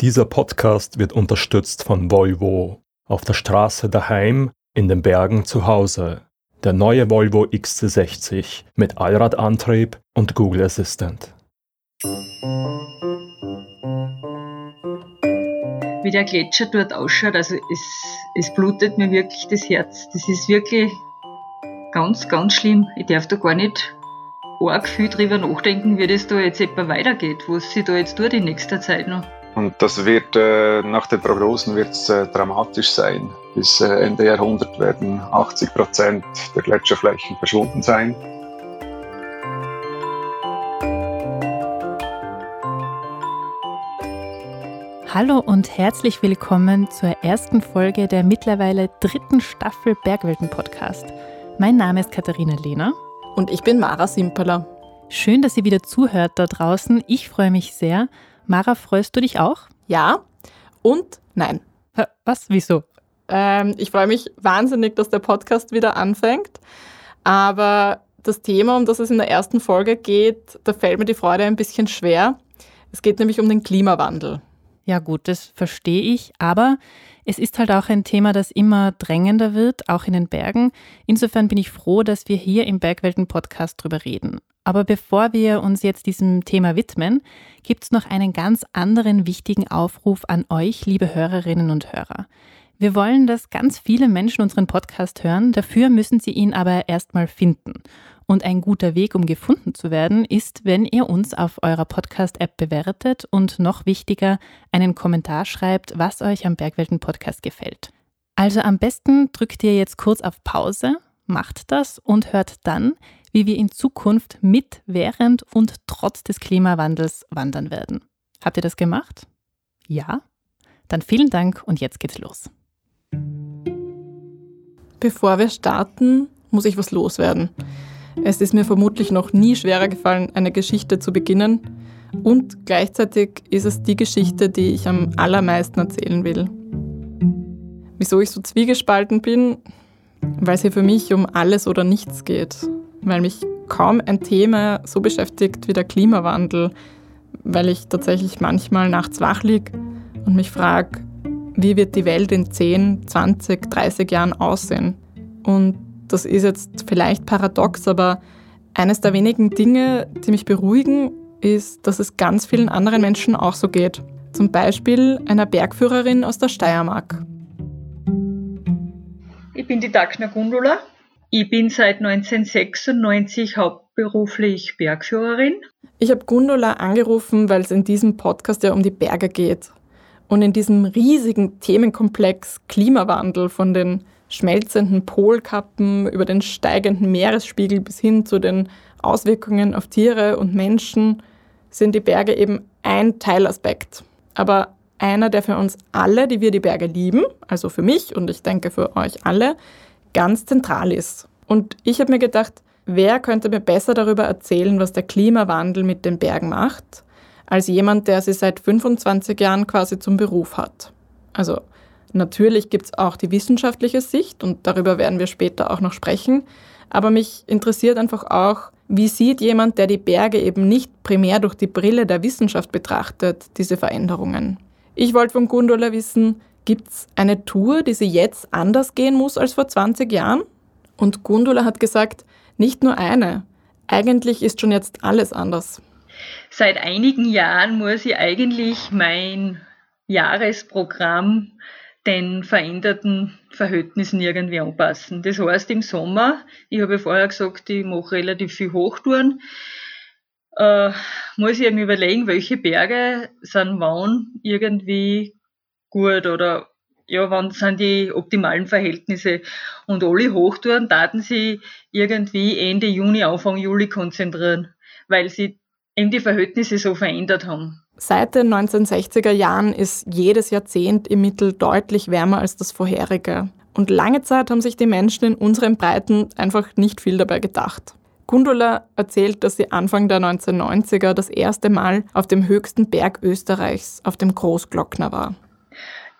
Dieser Podcast wird unterstützt von Volvo. Auf der Straße daheim, in den Bergen zu Hause. Der neue Volvo XC60 mit Allradantrieb und Google Assistant. Wie der Gletscher dort ausschaut, also es, es blutet mir wirklich das Herz. Das ist wirklich ganz, ganz schlimm. Ich darf da gar nicht arg viel drüber nachdenken, wie das da jetzt etwa weitergeht, was sich da jetzt tut in nächster Zeit noch. Und das wird äh, nach den Prognosen wird's, äh, dramatisch sein. Bis äh, Ende Jahrhundert werden 80 Prozent der Gletscherflächen verschwunden sein. Hallo und herzlich willkommen zur ersten Folge der mittlerweile dritten Staffel Bergwelten Podcast. Mein Name ist Katharina Lehner. Und ich bin Mara Simperler. Schön, dass ihr wieder zuhört da draußen. Ich freue mich sehr Mara, freust du dich auch? Ja und nein. Was? Wieso? Ähm, ich freue mich wahnsinnig, dass der Podcast wieder anfängt. Aber das Thema, um das es in der ersten Folge geht, da fällt mir die Freude ein bisschen schwer. Es geht nämlich um den Klimawandel. Ja gut, das verstehe ich, aber es ist halt auch ein Thema, das immer drängender wird, auch in den Bergen. Insofern bin ich froh, dass wir hier im Bergwelten-Podcast drüber reden. Aber bevor wir uns jetzt diesem Thema widmen, gibt es noch einen ganz anderen wichtigen Aufruf an euch, liebe Hörerinnen und Hörer. Wir wollen, dass ganz viele Menschen unseren Podcast hören, dafür müssen sie ihn aber erstmal finden. Und ein guter Weg, um gefunden zu werden, ist, wenn ihr uns auf eurer Podcast-App bewertet und noch wichtiger, einen Kommentar schreibt, was euch am Bergwelten-Podcast gefällt. Also am besten drückt ihr jetzt kurz auf Pause, macht das und hört dann, wie wir in Zukunft mit, während und trotz des Klimawandels wandern werden. Habt ihr das gemacht? Ja? Dann vielen Dank und jetzt geht's los. Bevor wir starten, muss ich was loswerden. Es ist mir vermutlich noch nie schwerer gefallen, eine Geschichte zu beginnen. Und gleichzeitig ist es die Geschichte, die ich am allermeisten erzählen will. Wieso ich so zwiegespalten bin? Weil es hier für mich um alles oder nichts geht weil mich kaum ein Thema so beschäftigt wie der Klimawandel, weil ich tatsächlich manchmal nachts wach liege und mich frage, wie wird die Welt in 10, 20, 30 Jahren aussehen? Und das ist jetzt vielleicht paradox, aber eines der wenigen Dinge, die mich beruhigen, ist, dass es ganz vielen anderen Menschen auch so geht. Zum Beispiel einer Bergführerin aus der Steiermark. Ich bin die Dagner Gundula, ich bin seit 1996 hauptberuflich Bergführerin. Ich habe Gundula angerufen, weil es in diesem Podcast ja um die Berge geht. Und in diesem riesigen Themenkomplex Klimawandel von den schmelzenden Polkappen über den steigenden Meeresspiegel bis hin zu den Auswirkungen auf Tiere und Menschen sind die Berge eben ein Teilaspekt. Aber einer, der für uns alle, die wir die Berge lieben, also für mich und ich denke für euch alle, ganz zentral ist. Und ich habe mir gedacht, wer könnte mir besser darüber erzählen, was der Klimawandel mit den Bergen macht, als jemand, der sie seit 25 Jahren quasi zum Beruf hat. Also natürlich gibt es auch die wissenschaftliche Sicht und darüber werden wir später auch noch sprechen, aber mich interessiert einfach auch, wie sieht jemand, der die Berge eben nicht primär durch die Brille der Wissenschaft betrachtet, diese Veränderungen? Ich wollte von Gundula wissen, Gibt es eine Tour, die sie jetzt anders gehen muss als vor 20 Jahren? Und Gundula hat gesagt, nicht nur eine. Eigentlich ist schon jetzt alles anders. Seit einigen Jahren muss ich eigentlich mein Jahresprogramm den veränderten Verhältnissen irgendwie anpassen. Das heißt, im Sommer, ich habe ja vorher gesagt, ich mache relativ viel Hochtouren, äh, muss ich mir überlegen, welche Berge sind wann irgendwie gut oder ja, wann sind die optimalen Verhältnisse? Und alle Hochtouren taten sie irgendwie Ende Juni, Anfang Juli konzentrieren, weil sie eben die Verhältnisse so verändert haben. Seit den 1960er Jahren ist jedes Jahrzehnt im Mittel deutlich wärmer als das vorherige. Und lange Zeit haben sich die Menschen in unseren Breiten einfach nicht viel dabei gedacht. Gundula erzählt, dass sie Anfang der 1990er das erste Mal auf dem höchsten Berg Österreichs, auf dem Großglockner war.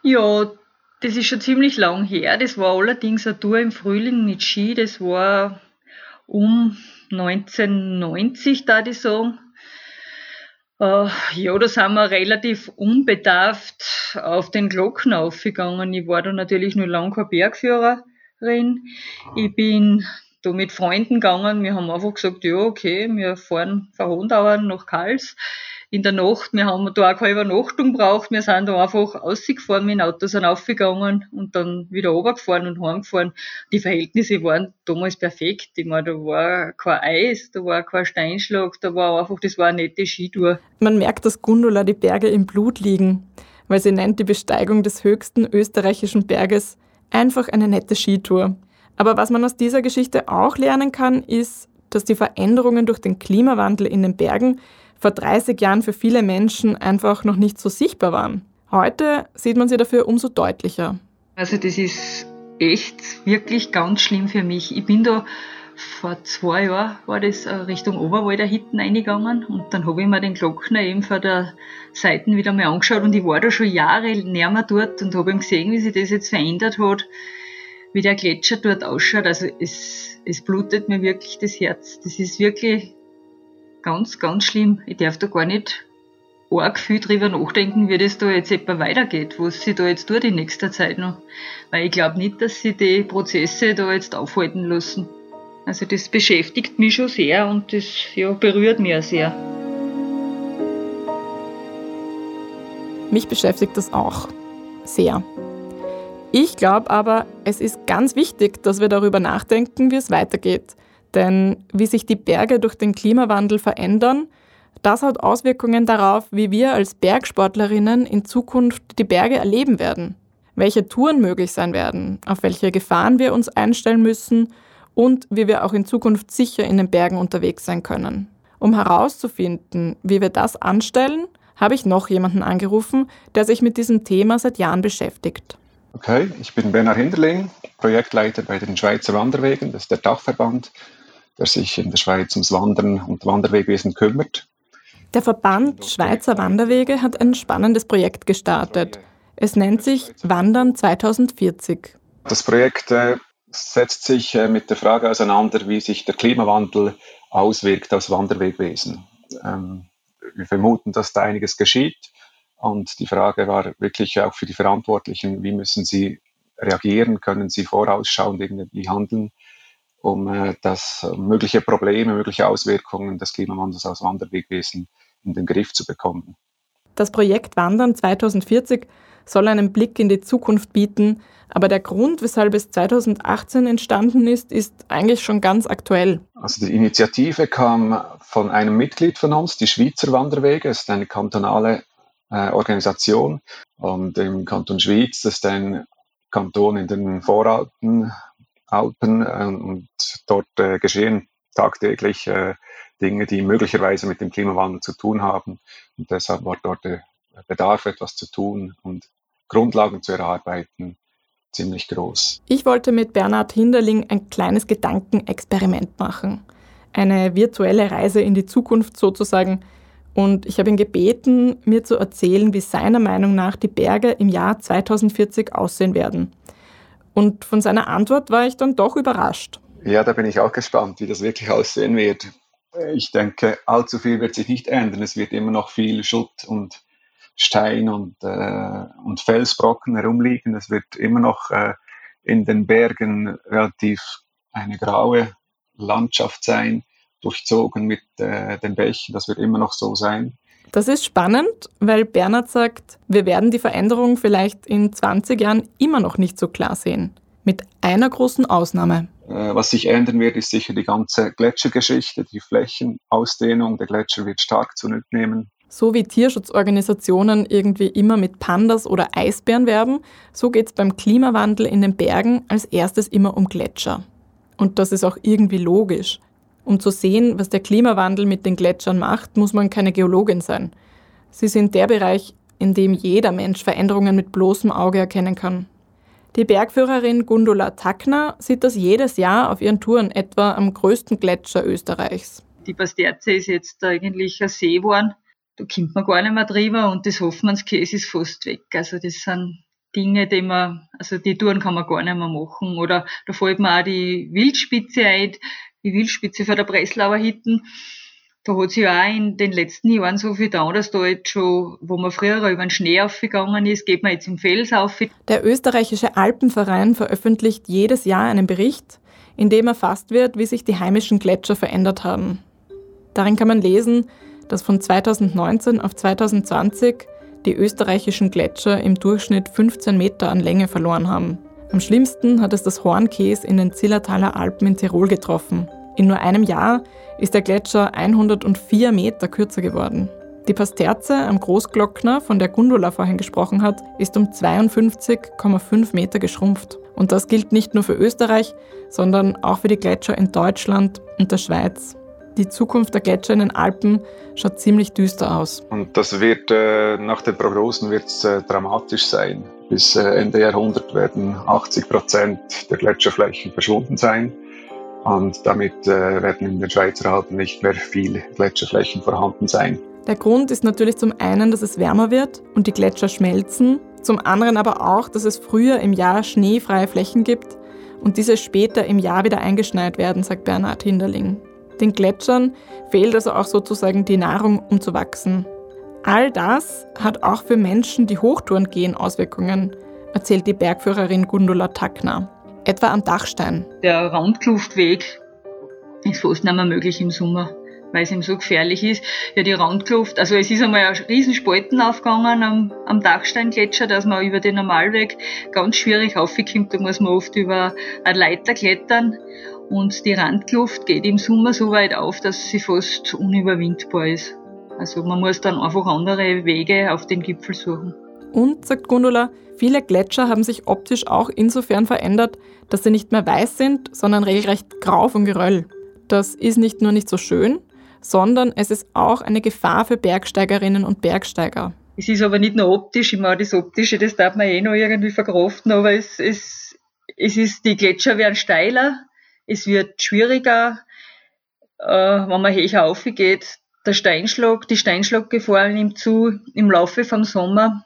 Ja, das ist schon ziemlich lang her. Das war allerdings eine Tour im Frühling mit Ski. Das war um 1990, da ich sagen. Uh, ja, da sind wir relativ unbedarft auf den Glocken aufgegangen. Ich war da natürlich nur lange keine Bergführerin. Ich bin da mit Freunden gegangen. Wir haben einfach gesagt, ja, okay, wir fahren von Hondauern nach Kals in der Nacht. Wir haben da auch keine Übernachtung braucht. Wir sind da einfach ausgefahren mit dem Auto, sind aufgegangen und dann wieder runtergefahren und heimgefahren. Die Verhältnisse waren damals perfekt. Ich meine, da war kein Eis, da war kein Steinschlag, da war einfach, das war eine nette Skitour. Man merkt, dass Gundula die Berge im Blut liegen, weil sie nennt die Besteigung des höchsten österreichischen Berges einfach eine nette Skitour. Aber was man aus dieser Geschichte auch lernen kann, ist, dass die Veränderungen durch den Klimawandel in den Bergen vor 30 Jahren für viele Menschen einfach noch nicht so sichtbar waren. Heute sieht man sie dafür umso deutlicher. Also das ist echt wirklich ganz schlimm für mich. Ich bin da vor zwei Jahren war das äh, Richtung Oberwalder hinten eingegangen und dann habe ich mir den Glockner eben von der Seite wieder mal angeschaut und ich war da schon Jahre näher mehr dort und habe gesehen, wie sich das jetzt verändert hat, wie der Gletscher dort ausschaut. Also es, es blutet mir wirklich das Herz. Das ist wirklich ganz, ganz schlimm. Ich darf da gar nicht arg viel drüber nachdenken, wie das da jetzt etwa weitergeht, was sie da jetzt tut in nächster Zeit noch. Weil ich glaube nicht, dass sie die Prozesse da jetzt aufhalten lassen. Also das beschäftigt mich schon sehr und das ja, berührt mich auch sehr. Mich beschäftigt das auch sehr. Ich glaube aber, es ist ganz wichtig, dass wir darüber nachdenken, wie es weitergeht. Denn wie sich die Berge durch den Klimawandel verändern, das hat Auswirkungen darauf, wie wir als Bergsportlerinnen in Zukunft die Berge erleben werden, welche Touren möglich sein werden, auf welche Gefahren wir uns einstellen müssen und wie wir auch in Zukunft sicher in den Bergen unterwegs sein können. Um herauszufinden, wie wir das anstellen, habe ich noch jemanden angerufen, der sich mit diesem Thema seit Jahren beschäftigt. Okay, ich bin Bernhard Hinderling, Projektleiter bei den Schweizer Wanderwegen, das ist der Dachverband der sich in der Schweiz ums Wandern und Wanderwegwesen kümmert. Der Verband Schweizer Wanderwege hat ein spannendes Projekt gestartet. Es nennt sich Wandern 2040. Das Projekt äh, setzt sich äh, mit der Frage auseinander, wie sich der Klimawandel auswirkt aufs Wanderwegwesen. Ähm, wir vermuten, dass da einiges geschieht. Und die Frage war wirklich auch für die Verantwortlichen, wie müssen sie reagieren, können sie vorausschauend irgendwie handeln um äh, das mögliche Probleme, mögliche Auswirkungen des Klimawandels aus Wanderwegwesen in den Griff zu bekommen. Das Projekt Wandern 2040 soll einen Blick in die Zukunft bieten, aber der Grund, weshalb es 2018 entstanden ist, ist eigentlich schon ganz aktuell. Also die Initiative kam von einem Mitglied von uns, die Schweizer Wanderwege, das ist eine kantonale äh, Organisation und im Kanton Schwyz, das ist ein Kanton in den Voralpen Alpen äh, und dort äh, geschehen tagtäglich äh, Dinge, die möglicherweise mit dem Klimawandel zu tun haben. Und deshalb war dort der Bedarf, etwas zu tun und Grundlagen zu erarbeiten, ziemlich groß. Ich wollte mit Bernhard Hinderling ein kleines Gedankenexperiment machen. Eine virtuelle Reise in die Zukunft sozusagen. Und ich habe ihn gebeten, mir zu erzählen, wie seiner Meinung nach die Berge im Jahr 2040 aussehen werden. Und von seiner Antwort war ich dann doch überrascht. Ja, da bin ich auch gespannt, wie das wirklich aussehen wird. Ich denke, allzu viel wird sich nicht ändern. Es wird immer noch viel Schutt und Stein und, äh, und Felsbrocken herumliegen. Es wird immer noch äh, in den Bergen relativ eine graue Landschaft sein, durchzogen mit äh, den Bächen. Das wird immer noch so sein. Das ist spannend, weil Bernhard sagt, wir werden die Veränderung vielleicht in 20 Jahren immer noch nicht so klar sehen. Mit einer großen Ausnahme. Äh, was sich ändern wird, ist sicher die ganze Gletschergeschichte, die Flächenausdehnung. Der Gletscher wird stark zunehmen. So wie Tierschutzorganisationen irgendwie immer mit Pandas oder Eisbären werben, so geht es beim Klimawandel in den Bergen als erstes immer um Gletscher. Und das ist auch irgendwie logisch. Um zu sehen, was der Klimawandel mit den Gletschern macht, muss man keine Geologin sein. Sie sind der Bereich, in dem jeder Mensch Veränderungen mit bloßem Auge erkennen kann. Die Bergführerin Gundula Tackner sieht das jedes Jahr auf ihren Touren etwa am größten Gletscher Österreichs. Die Basterze ist jetzt eigentlich ein See geworden. Da kommt man gar nicht mehr drüber und das Hoffmannskäse ist fast weg. Also das sind Dinge, die man, also die Touren kann man gar nicht mehr machen. Oder da fällt mir auch die Wildspitze ein, die Wildspitze vor der Breslauer Hitten. da hat sich auch in den letzten Jahren so viel da, dass da jetzt schon, wo man früher über den Schnee aufgegangen ist, geht man jetzt im Fels auf. Der österreichische Alpenverein veröffentlicht jedes Jahr einen Bericht, in dem erfasst wird, wie sich die heimischen Gletscher verändert haben. Darin kann man lesen, dass von 2019 auf 2020 die österreichischen Gletscher im Durchschnitt 15 Meter an Länge verloren haben. Am schlimmsten hat es das Hornkäs in den Zillertaler Alpen in Tirol getroffen. In nur einem Jahr ist der Gletscher 104 Meter kürzer geworden. Die Pasterze am Großglockner, von der Gundula vorhin gesprochen hat, ist um 52,5 Meter geschrumpft. Und das gilt nicht nur für Österreich, sondern auch für die Gletscher in Deutschland und der Schweiz. Die Zukunft der Gletscher in den Alpen schaut ziemlich düster aus. Und das wird äh, nach den Prognosen wird's, äh, dramatisch sein. Bis äh, Ende Jahrhundert werden 80 Prozent der Gletscherflächen verschwunden sein. Und damit äh, werden in den Schweizer Alpen nicht mehr viele Gletscherflächen vorhanden sein. Der Grund ist natürlich zum einen, dass es wärmer wird und die Gletscher schmelzen, zum anderen aber auch, dass es früher im Jahr schneefreie Flächen gibt und diese später im Jahr wieder eingeschneit werden, sagt Bernhard Hinderling. Den Gletschern fehlt also auch sozusagen die Nahrung, um zu wachsen. All das hat auch für Menschen, die Hochtouren gehen, Auswirkungen, erzählt die Bergführerin Gundula Tackner etwa am Dachstein. Der Randkluftweg ist fast nicht mehr möglich im Sommer, weil es ihm so gefährlich ist. Ja, die Randkluft, also es ist einmal ein riesen Spalten aufgegangen am, am Dachsteingletscher, dass man über den Normalweg ganz schwierig raufkommt. Da muss man oft über eine Leiter klettern. Und die Randkluft geht im Sommer so weit auf, dass sie fast unüberwindbar ist. Also man muss dann einfach andere Wege auf den Gipfel suchen. Und, sagt Gundula, viele Gletscher haben sich optisch auch insofern verändert, dass sie nicht mehr weiß sind, sondern regelrecht grau von Geröll. Das ist nicht nur nicht so schön, sondern es ist auch eine Gefahr für Bergsteigerinnen und Bergsteiger. Es ist aber nicht nur optisch, ich meine, das Optische, das darf man eh noch irgendwie verkraften, aber es, es, es ist, die Gletscher werden steiler, es wird schwieriger, äh, wenn man höher aufgeht. Der Steinschlag, die Steinschlaggefahr nimmt zu im Laufe vom Sommer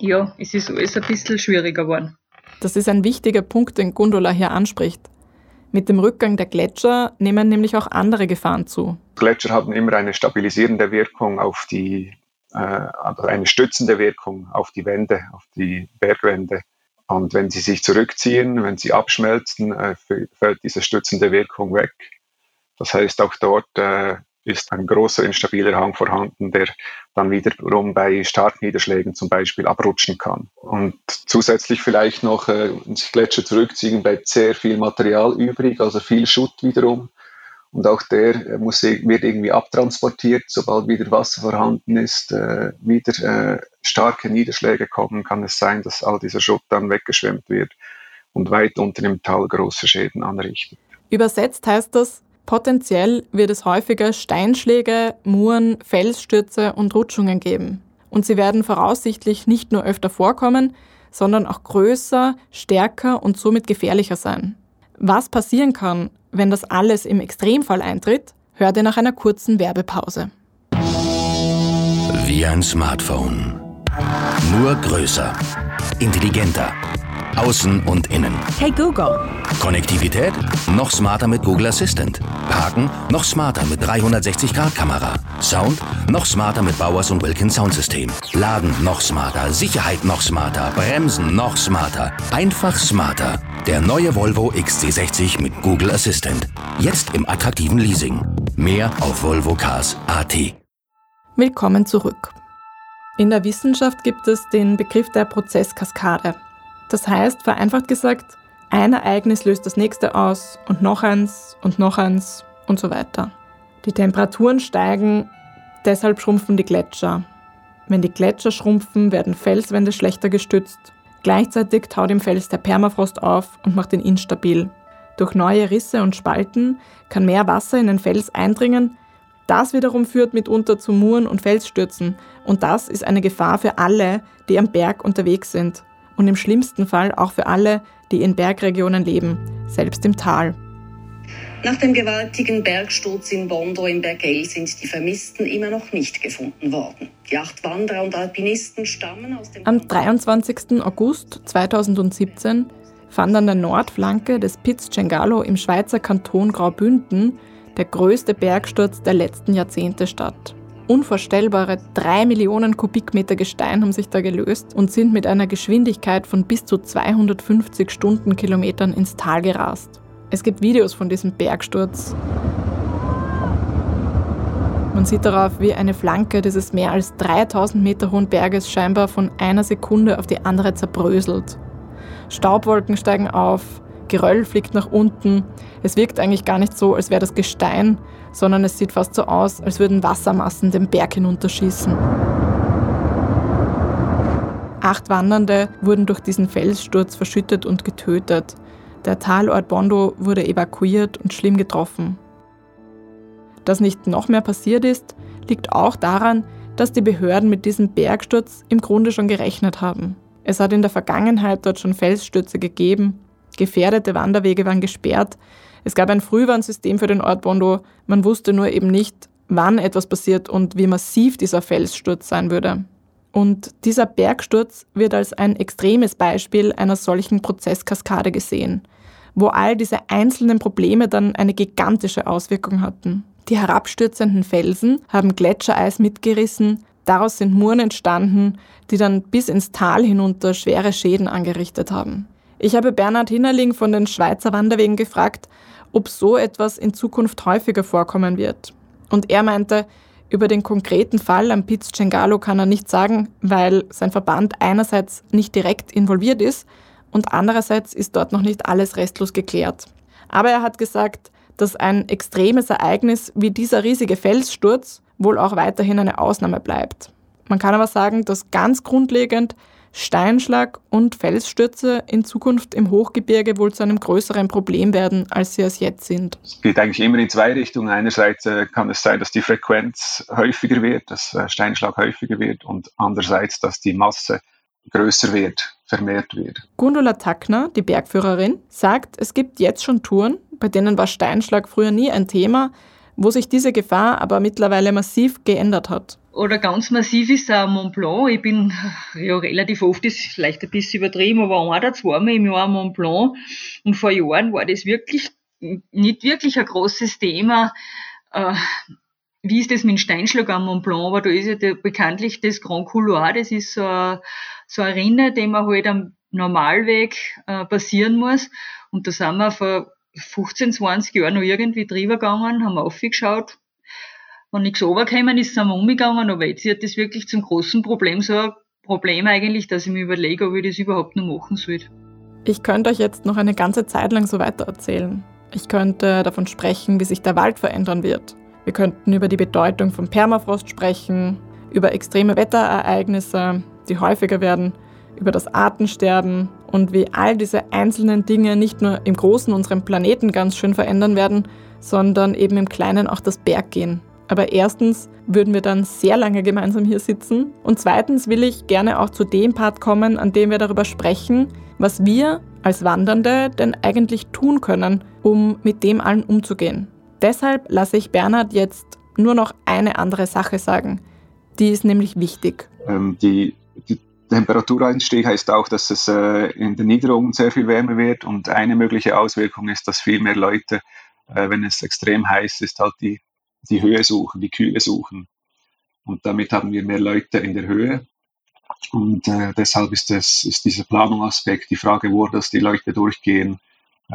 ja, es ist alles ein bisschen schwieriger geworden. Das ist ein wichtiger Punkt, den Gundula hier anspricht. Mit dem Rückgang der Gletscher nehmen nämlich auch andere Gefahren zu. Gletscher haben immer eine stabilisierende Wirkung auf die, äh, also eine stützende Wirkung auf die Wände, auf die Bergwände. Und wenn sie sich zurückziehen, wenn sie abschmelzen, äh, fällt diese stützende Wirkung weg. Das heißt, auch dort äh, ist ein großer instabiler Hang vorhanden, der dann wiederum bei Starkniederschlägen zum Beispiel abrutschen kann. Und zusätzlich vielleicht noch äh, sich Gletscher zurückziehen, bleibt sehr viel Material übrig, also viel Schutt wiederum. Und auch der äh, muss, wird irgendwie abtransportiert, sobald wieder Wasser vorhanden ist, äh, wieder äh, starke Niederschläge kommen, kann es sein, dass all dieser Schutt dann weggeschwemmt wird und weit unten im Tal große Schäden anrichtet. Übersetzt heißt das, Potenziell wird es häufiger Steinschläge, Muren, Felsstürze und Rutschungen geben. Und sie werden voraussichtlich nicht nur öfter vorkommen, sondern auch größer, stärker und somit gefährlicher sein. Was passieren kann, wenn das alles im Extremfall eintritt, hört ihr nach einer kurzen Werbepause. Wie ein Smartphone. Nur größer, intelligenter Außen und innen. Hey Google. Konnektivität? Noch smarter mit Google Assistant. Parken? Noch smarter mit 360-Grad-Kamera. Sound? Noch smarter mit Bowers und Wilkins Soundsystem. Laden? Noch smarter. Sicherheit? Noch smarter. Bremsen? Noch smarter. Einfach smarter. Der neue Volvo XC60 mit Google Assistant. Jetzt im attraktiven Leasing. Mehr auf volvocars.at. Willkommen zurück. In der Wissenschaft gibt es den Begriff der Prozesskaskade. Das heißt, vereinfacht gesagt, ein Ereignis löst das nächste aus und noch eins und noch eins und so weiter. Die Temperaturen steigen, deshalb schrumpfen die Gletscher. Wenn die Gletscher schrumpfen, werden Felswände schlechter gestützt. Gleichzeitig taut im Fels der Permafrost auf und macht ihn instabil. Durch neue Risse und Spalten kann mehr Wasser in den Fels eindringen. Das wiederum führt mitunter zu Muren und Felsstürzen. Und das ist eine Gefahr für alle, die am Berg unterwegs sind und im schlimmsten Fall auch für alle, die in Bergregionen leben, selbst im Tal. Nach dem gewaltigen Bergsturz in Bondo im Bergell sind die Vermissten immer noch nicht gefunden worden. Die acht Wanderer und Alpinisten stammen aus dem... Am 23. August 2017 fand an der Nordflanke des Piz Cengalo im Schweizer Kanton Graubünden der größte Bergsturz der letzten Jahrzehnte statt. Unvorstellbare drei Millionen Kubikmeter Gestein haben sich da gelöst und sind mit einer Geschwindigkeit von bis zu 250 Stundenkilometern ins Tal gerast. Es gibt Videos von diesem Bergsturz. Man sieht darauf, wie eine Flanke dieses mehr als 3000 Meter hohen Berges scheinbar von einer Sekunde auf die andere zerbröselt. Staubwolken steigen auf, Geröll fliegt nach unten. Es wirkt eigentlich gar nicht so, als wäre das Gestein, sondern es sieht fast so aus, als würden Wassermassen den Berg hinunterschießen. Acht Wandernde wurden durch diesen Felssturz verschüttet und getötet. Der Talort Bondo wurde evakuiert und schlimm getroffen. Dass nicht noch mehr passiert ist, liegt auch daran, dass die Behörden mit diesem Bergsturz im Grunde schon gerechnet haben. Es hat in der Vergangenheit dort schon Felsstürze gegeben, gefährdete Wanderwege waren gesperrt, es gab ein Frühwarnsystem für den Ort Bondo, man wusste nur eben nicht, wann etwas passiert und wie massiv dieser Felssturz sein würde. Und dieser Bergsturz wird als ein extremes Beispiel einer solchen Prozesskaskade gesehen, wo all diese einzelnen Probleme dann eine gigantische Auswirkung hatten. Die herabstürzenden Felsen haben Gletschereis mitgerissen, daraus sind Muren entstanden, die dann bis ins Tal hinunter schwere Schäden angerichtet haben. Ich habe Bernhard Hinnerling von den Schweizer Wanderwegen gefragt, ob so etwas in Zukunft häufiger vorkommen wird. Und er meinte, über den konkreten Fall am Piz Cengalo kann er nichts sagen, weil sein Verband einerseits nicht direkt involviert ist und andererseits ist dort noch nicht alles restlos geklärt. Aber er hat gesagt, dass ein extremes Ereignis wie dieser riesige Felssturz wohl auch weiterhin eine Ausnahme bleibt. Man kann aber sagen, dass ganz grundlegend Steinschlag und Felsstürze in Zukunft im Hochgebirge wohl zu einem größeren Problem werden, als sie es jetzt sind. Es geht eigentlich immer in zwei Richtungen. Einerseits äh, kann es sein, dass die Frequenz häufiger wird, dass äh, Steinschlag häufiger wird und andererseits, dass die Masse größer wird, vermehrt wird. Gundula Tackner, die Bergführerin, sagt, es gibt jetzt schon Touren, bei denen war Steinschlag früher nie ein Thema, wo sich diese Gefahr aber mittlerweile massiv geändert hat. Oder ganz massiv ist auch Mont Blanc. Ich bin ja relativ oft, das ist vielleicht ein bisschen übertrieben, aber ein oder zweimal im Jahr Mont Blanc. Und vor Jahren war das wirklich nicht wirklich ein großes Thema. Äh, wie ist das mit dem Steinschlag am Mont Blanc? Aber da ist ja bekanntlich das Grand Couloir, das ist so eine, so eine Rinne, die man halt am Normalweg äh, passieren muss. Und da sind wir vor 15, 20 Jahren noch irgendwie drüber gegangen, haben aufgeschaut. Wenn nichts runtergekommen ist, sind wir umgegangen, aber jetzt wird das wirklich zum großen Problem, so ein Problem eigentlich, dass ich mir überlege, ob ich das überhaupt noch machen soll. Ich könnte euch jetzt noch eine ganze Zeit lang so weiter erzählen. Ich könnte davon sprechen, wie sich der Wald verändern wird. Wir könnten über die Bedeutung von Permafrost sprechen, über extreme Wetterereignisse, die häufiger werden, über das Artensterben und wie all diese einzelnen Dinge nicht nur im Großen unseren Planeten ganz schön verändern werden, sondern eben im Kleinen auch das Berggehen. Aber erstens würden wir dann sehr lange gemeinsam hier sitzen und zweitens will ich gerne auch zu dem Part kommen, an dem wir darüber sprechen, was wir als Wandernde denn eigentlich tun können, um mit dem allen umzugehen. Deshalb lasse ich Bernhard jetzt nur noch eine andere Sache sagen. Die ist nämlich wichtig. Ähm, die, die Temperaturanstieg heißt auch, dass es äh, in den Niederungen sehr viel wärmer wird und eine mögliche Auswirkung ist, dass viel mehr Leute, äh, wenn es extrem heiß ist, halt die, die Höhe suchen, die Kühle suchen. Und damit haben wir mehr Leute in der Höhe. Und äh, deshalb ist, das, ist dieser Planungsaspekt, die Frage, wo das die Leute durchgehen,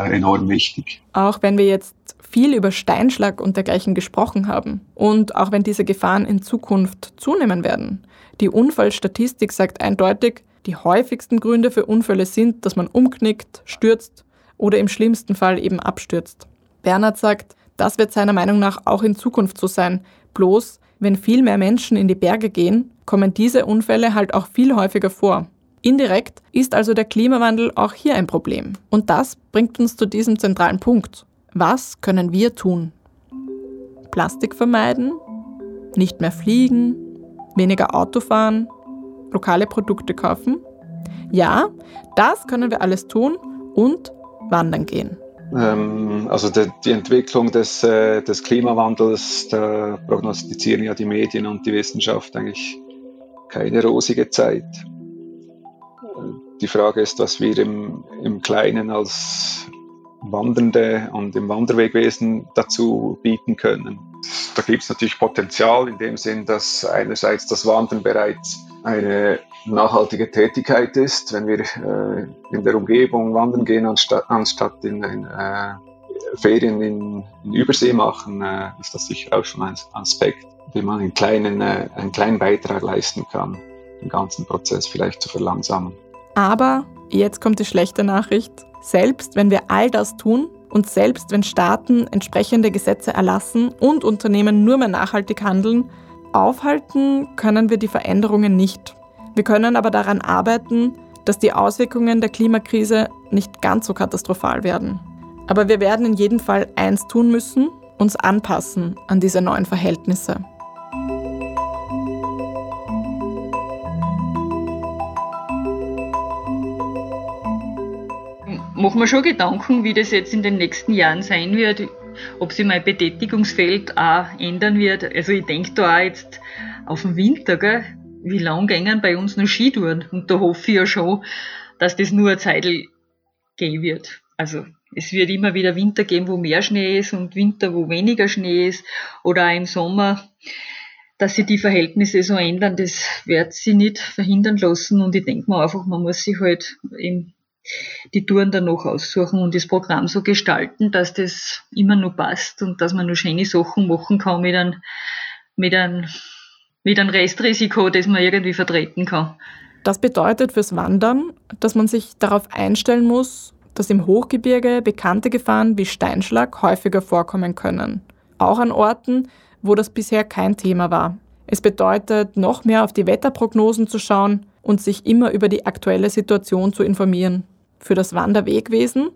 enorm wichtig. Auch wenn wir jetzt viel über Steinschlag und dergleichen gesprochen haben und auch wenn diese Gefahren in Zukunft zunehmen werden, die Unfallstatistik sagt eindeutig, die häufigsten Gründe für Unfälle sind, dass man umknickt, stürzt oder im schlimmsten Fall eben abstürzt. Bernhard sagt, das wird seiner Meinung nach auch in Zukunft so sein. Bloß, wenn viel mehr Menschen in die Berge gehen, kommen diese Unfälle halt auch viel häufiger vor. Indirekt ist also der Klimawandel auch hier ein Problem. Und das bringt uns zu diesem zentralen Punkt. Was können wir tun? Plastik vermeiden? Nicht mehr fliegen? weniger Auto fahren, lokale Produkte kaufen. Ja, das können wir alles tun und wandern gehen. Ähm, also die, Entwicklung des, äh, des, Klimawandels, da prognostizieren ja die Medien und die Wissenschaft eigentlich keine rosige Zeit. Die Frage ist, was wir im, im Kleinen als Wandernde und im Wanderwegwesen dazu bieten können. Da gibt es natürlich Potenzial in dem Sinn, dass einerseits das Wandern bereits eine nachhaltige Tätigkeit ist, wenn wir äh, in der Umgebung wandern gehen, anstatt, anstatt in, in äh, Ferien in, in, Übersee machen, äh, ist das sicher auch schon ein Aspekt, wie man einen kleinen, äh, einen kleinen Beitrag leisten kann, den ganzen Prozess vielleicht zu verlangsamen. Aber jetzt kommt die schlechte Nachricht. Selbst wenn wir all das tun und selbst wenn Staaten entsprechende Gesetze erlassen und Unternehmen nur mehr nachhaltig handeln, aufhalten können wir die Veränderungen nicht. Wir können aber daran arbeiten, dass die Auswirkungen der Klimakrise nicht ganz so katastrophal werden. Aber wir werden in jedem Fall eins tun müssen, uns anpassen an diese neuen Verhältnisse. Machen wir schon Gedanken, wie das jetzt in den nächsten Jahren sein wird, ob sich mein Betätigungsfeld auch ändern wird. Also ich denke da auch jetzt auf den Winter, gell? wie lang gängen bei uns noch Skitouren? Und da hoffe ich ja schon, dass das nur eine Zeit gehen wird. Also es wird immer wieder Winter geben, wo mehr Schnee ist und Winter, wo weniger Schnee ist. Oder auch im Sommer, dass sich die Verhältnisse so ändern, das wird sie nicht verhindern lassen. Und ich denke mir einfach, man muss sich halt eben die Touren dann noch aussuchen und das Programm so gestalten, dass das immer noch passt und dass man nur schöne Sachen machen kann mit einem, mit einem mit einem Restrisiko, das man irgendwie vertreten kann. Das bedeutet fürs Wandern, dass man sich darauf einstellen muss, dass im Hochgebirge bekannte Gefahren wie Steinschlag häufiger vorkommen können. Auch an Orten, wo das bisher kein Thema war. Es bedeutet, noch mehr auf die Wetterprognosen zu schauen und sich immer über die aktuelle Situation zu informieren. Für das Wanderwegwesen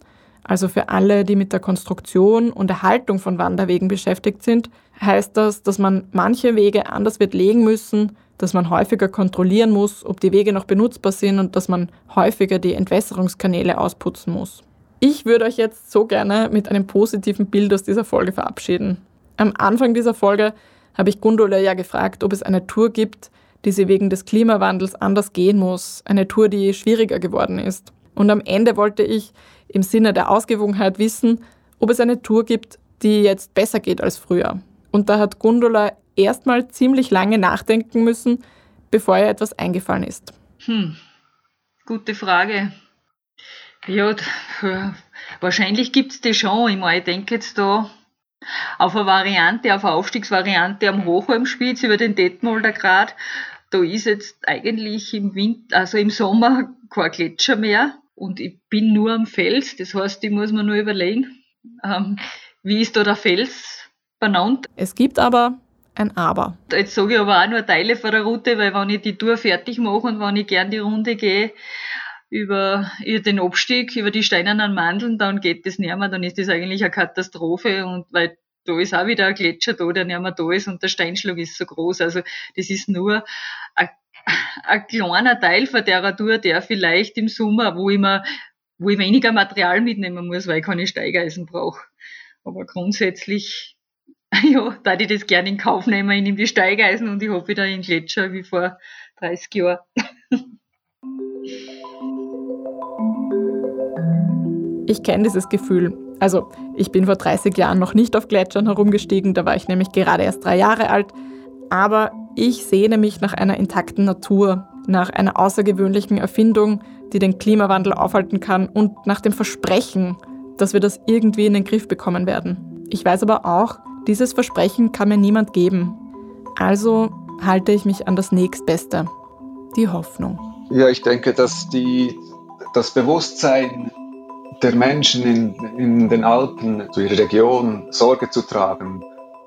also für alle, die mit der Konstruktion und Erhaltung von Wanderwegen beschäftigt sind, heißt das, dass man manche Wege anders wird legen müssen, dass man häufiger kontrollieren muss, ob die Wege noch benutzbar sind und dass man häufiger die Entwässerungskanäle ausputzen muss. Ich würde euch jetzt so gerne mit einem positiven Bild aus dieser Folge verabschieden. Am Anfang dieser Folge habe ich Gundula ja gefragt, ob es eine Tour gibt, die sie wegen des Klimawandels anders gehen muss, eine Tour, die schwieriger geworden ist. Und am Ende wollte ich im Sinne der Ausgewogenheit wissen, ob es eine Tour gibt, die jetzt besser geht als früher. Und da hat Gundula erstmal ziemlich lange nachdenken müssen, bevor ihr etwas eingefallen ist. Hm, gute Frage. Ja, wahrscheinlich gibt es die schon. Ich, meine, ich denke jetzt da auf eine Variante, auf eine Aufstiegsvariante am Hochholmspitz über den Detmolder Grat. Da ist jetzt eigentlich im Winter, also im Sommer kein Gletscher mehr und ich bin nur am Fels. Das heißt, ich muss mir nur überlegen, ähm, wie ist da der Fels benannt. Es gibt aber ein Aber. Jetzt sage ich aber auch nur Teile von der Route, weil wenn ich die Tour fertig mache und wenn ich gern die Runde gehe, über, über den Abstieg, über die steinernen Mandeln, dann geht das nicht mehr, dann ist das eigentlich eine Katastrophe und weil da ist auch wieder ein Gletscher da, der nicht mehr da ist und der Steinschlag ist so groß. Also das ist nur ein ein kleiner Teil von der Tour, der vielleicht im Sommer, wo ich, mir, wo ich weniger Material mitnehmen muss, weil ich keine Steigeisen brauche. Aber grundsätzlich, ja, da ich das gerne in Kauf nehmen. Ich nehme die Steigeisen und ich habe wieder einen Gletscher wie vor 30 Jahren. Ich kenne dieses Gefühl. Also, ich bin vor 30 Jahren noch nicht auf Gletschern herumgestiegen, da war ich nämlich gerade erst drei Jahre alt. Aber ich sehne mich nach einer intakten Natur, nach einer außergewöhnlichen Erfindung, die den Klimawandel aufhalten kann und nach dem Versprechen, dass wir das irgendwie in den Griff bekommen werden. Ich weiß aber auch, dieses Versprechen kann mir niemand geben. Also halte ich mich an das nächstbeste, die Hoffnung. Ja, ich denke, dass die, das Bewusstsein der Menschen in, in den Alpen, zu ihrer Region, Sorge zu tragen,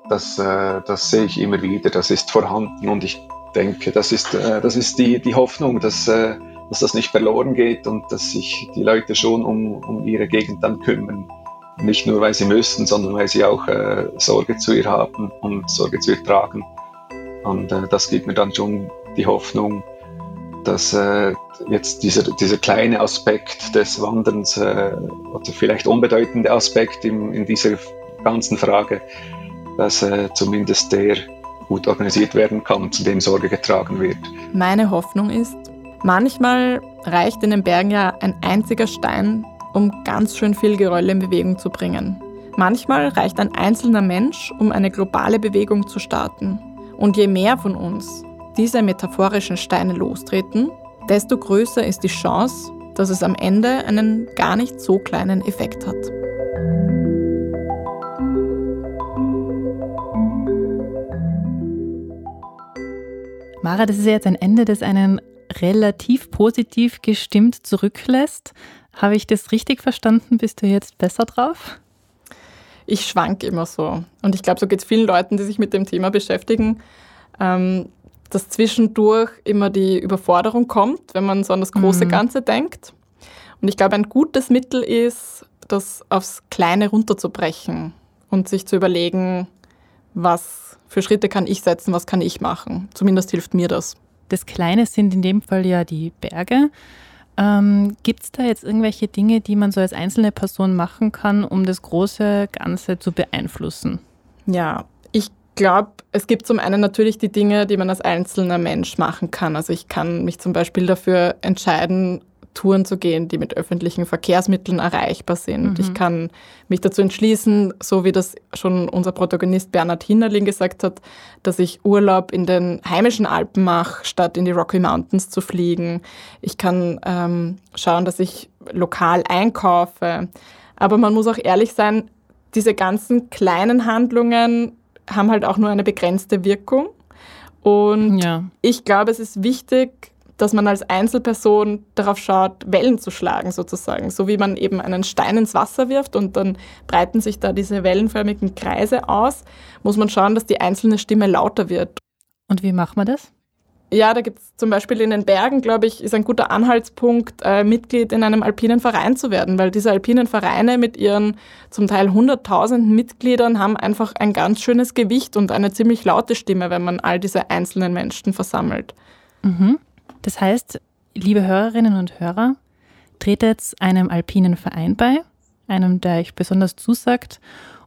das, äh, das sehe ich immer wieder, das ist vorhanden und ich denke, das ist, äh, das ist die, die Hoffnung, dass, äh, dass das nicht verloren geht und dass sich die Leute schon um, um ihre Gegend dann kümmern. Nicht nur, weil sie müssen, sondern weil sie auch äh, Sorge zu ihr haben und Sorge zu ihr tragen. Und äh, das gibt mir dann schon die Hoffnung, dass äh, jetzt dieser, dieser kleine Aspekt des Wanderns äh, oder vielleicht unbedeutende Aspekt in, in dieser ganzen Frage dass äh, zumindest der gut organisiert werden kann, zu dem Sorge getragen wird. Meine Hoffnung ist, manchmal reicht in den Bergen ja ein einziger Stein, um ganz schön viel Geröll in Bewegung zu bringen. Manchmal reicht ein einzelner Mensch, um eine globale Bewegung zu starten. Und je mehr von uns diese metaphorischen Steine lostreten, desto größer ist die Chance, dass es am Ende einen gar nicht so kleinen Effekt hat. Mara, das ist jetzt ein Ende, das einen relativ positiv gestimmt zurücklässt. Habe ich das richtig verstanden? Bist du jetzt besser drauf? Ich schwank immer so. Und ich glaube, so geht es vielen Leuten, die sich mit dem Thema beschäftigen, ähm, dass zwischendurch immer die Überforderung kommt, wenn man so an das große mhm. Ganze denkt. Und ich glaube, ein gutes Mittel ist, das aufs Kleine runterzubrechen und sich zu überlegen, was für Schritte kann ich setzen, was kann ich machen. Zumindest hilft mir das. Das Kleine sind in dem Fall ja die Berge. Ähm, Gibt es da jetzt irgendwelche Dinge, die man so als einzelne Person machen kann, um das große Ganze zu beeinflussen? Ja, glaube, es gibt zum einen natürlich die Dinge, die man als einzelner Mensch machen kann. Also ich kann mich zum Beispiel dafür entscheiden, Touren zu gehen, die mit öffentlichen Verkehrsmitteln erreichbar sind. Mhm. Ich kann mich dazu entschließen, so wie das schon unser Protagonist Bernhard Hinnerling gesagt hat, dass ich Urlaub in den heimischen Alpen mache, statt in die Rocky Mountains zu fliegen. Ich kann ähm, schauen, dass ich lokal einkaufe. Aber man muss auch ehrlich sein, diese ganzen kleinen Handlungen haben halt auch nur eine begrenzte Wirkung. Und ja. ich glaube, es ist wichtig, dass man als Einzelperson darauf schaut, Wellen zu schlagen sozusagen. So wie man eben einen Stein ins Wasser wirft und dann breiten sich da diese wellenförmigen Kreise aus, muss man schauen, dass die einzelne Stimme lauter wird. Und wie macht man das? Ja, da gibt es zum Beispiel in den Bergen, glaube ich, ist ein guter Anhaltspunkt, äh, Mitglied in einem alpinen Verein zu werden, weil diese alpinen Vereine mit ihren zum Teil hunderttausenden Mitgliedern haben einfach ein ganz schönes Gewicht und eine ziemlich laute Stimme, wenn man all diese einzelnen Menschen versammelt. Mhm. Das heißt, liebe Hörerinnen und Hörer, tretet einem alpinen Verein bei, einem, der euch besonders zusagt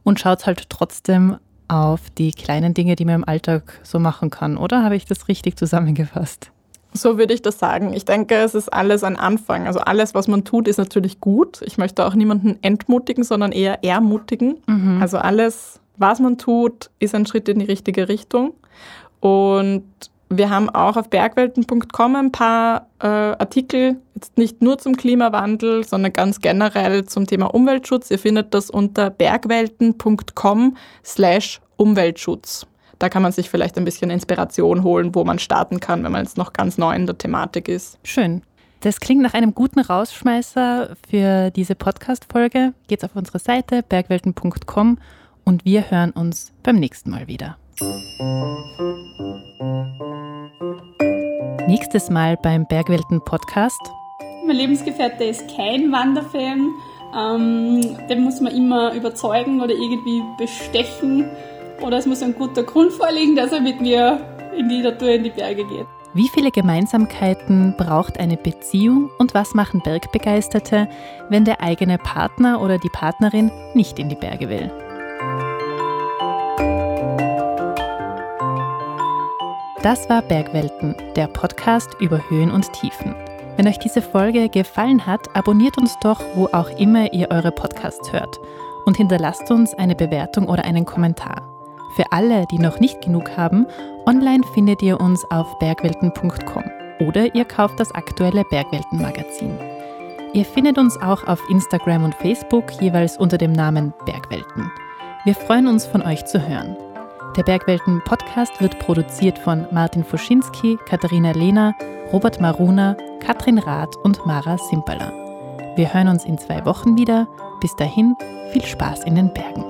und schaut halt trotzdem auf die kleinen Dinge, die man im Alltag so machen kann. Oder habe ich das richtig zusammengefasst? So würde ich das sagen. Ich denke, es ist alles ein Anfang. Also alles, was man tut, ist natürlich gut. Ich möchte auch niemanden entmutigen, sondern eher ermutigen. Mhm. Also alles, was man tut, ist ein Schritt in die richtige Richtung. Und wir haben auch auf bergwelten.com ein paar äh, Artikel, jetzt nicht nur zum Klimawandel, sondern ganz generell zum Thema Umweltschutz. Ihr findet das unter bergwelten.com slash Umweltschutz. Da kann man sich vielleicht ein bisschen Inspiration holen, wo man starten kann, wenn man jetzt noch ganz neu in der Thematik ist. Schön. Das klingt nach einem guten Rausschmeißer für diese Podcast-Folge. Geht's auf unsere Seite bergwelten.com und wir hören uns beim nächsten Mal wieder. Nächstes Mal beim Bergwelten Podcast. Mein Lebensgefährte ist kein Wanderfan. Ähm, den muss man immer überzeugen oder irgendwie bestechen. Oder es muss ein guter Grund vorliegen, dass er mit mir in die Natur, in die Berge geht. Wie viele Gemeinsamkeiten braucht eine Beziehung und was machen Bergbegeisterte, wenn der eigene Partner oder die Partnerin nicht in die Berge will? Das war Bergwelten, der Podcast über Höhen und Tiefen. Wenn euch diese Folge gefallen hat, abonniert uns doch, wo auch immer ihr eure Podcasts hört und hinterlasst uns eine Bewertung oder einen Kommentar. Für alle, die noch nicht genug haben, online findet ihr uns auf bergwelten.com oder ihr kauft das aktuelle Bergwelten-Magazin. Ihr findet uns auch auf Instagram und Facebook jeweils unter dem Namen Bergwelten. Wir freuen uns, von euch zu hören. Der Bergwelten Podcast wird produziert von Martin Fuschinski, Katharina Lehner, Robert Maruna, Katrin Rath und Mara Simperler. Wir hören uns in zwei Wochen wieder. Bis dahin, viel Spaß in den Bergen.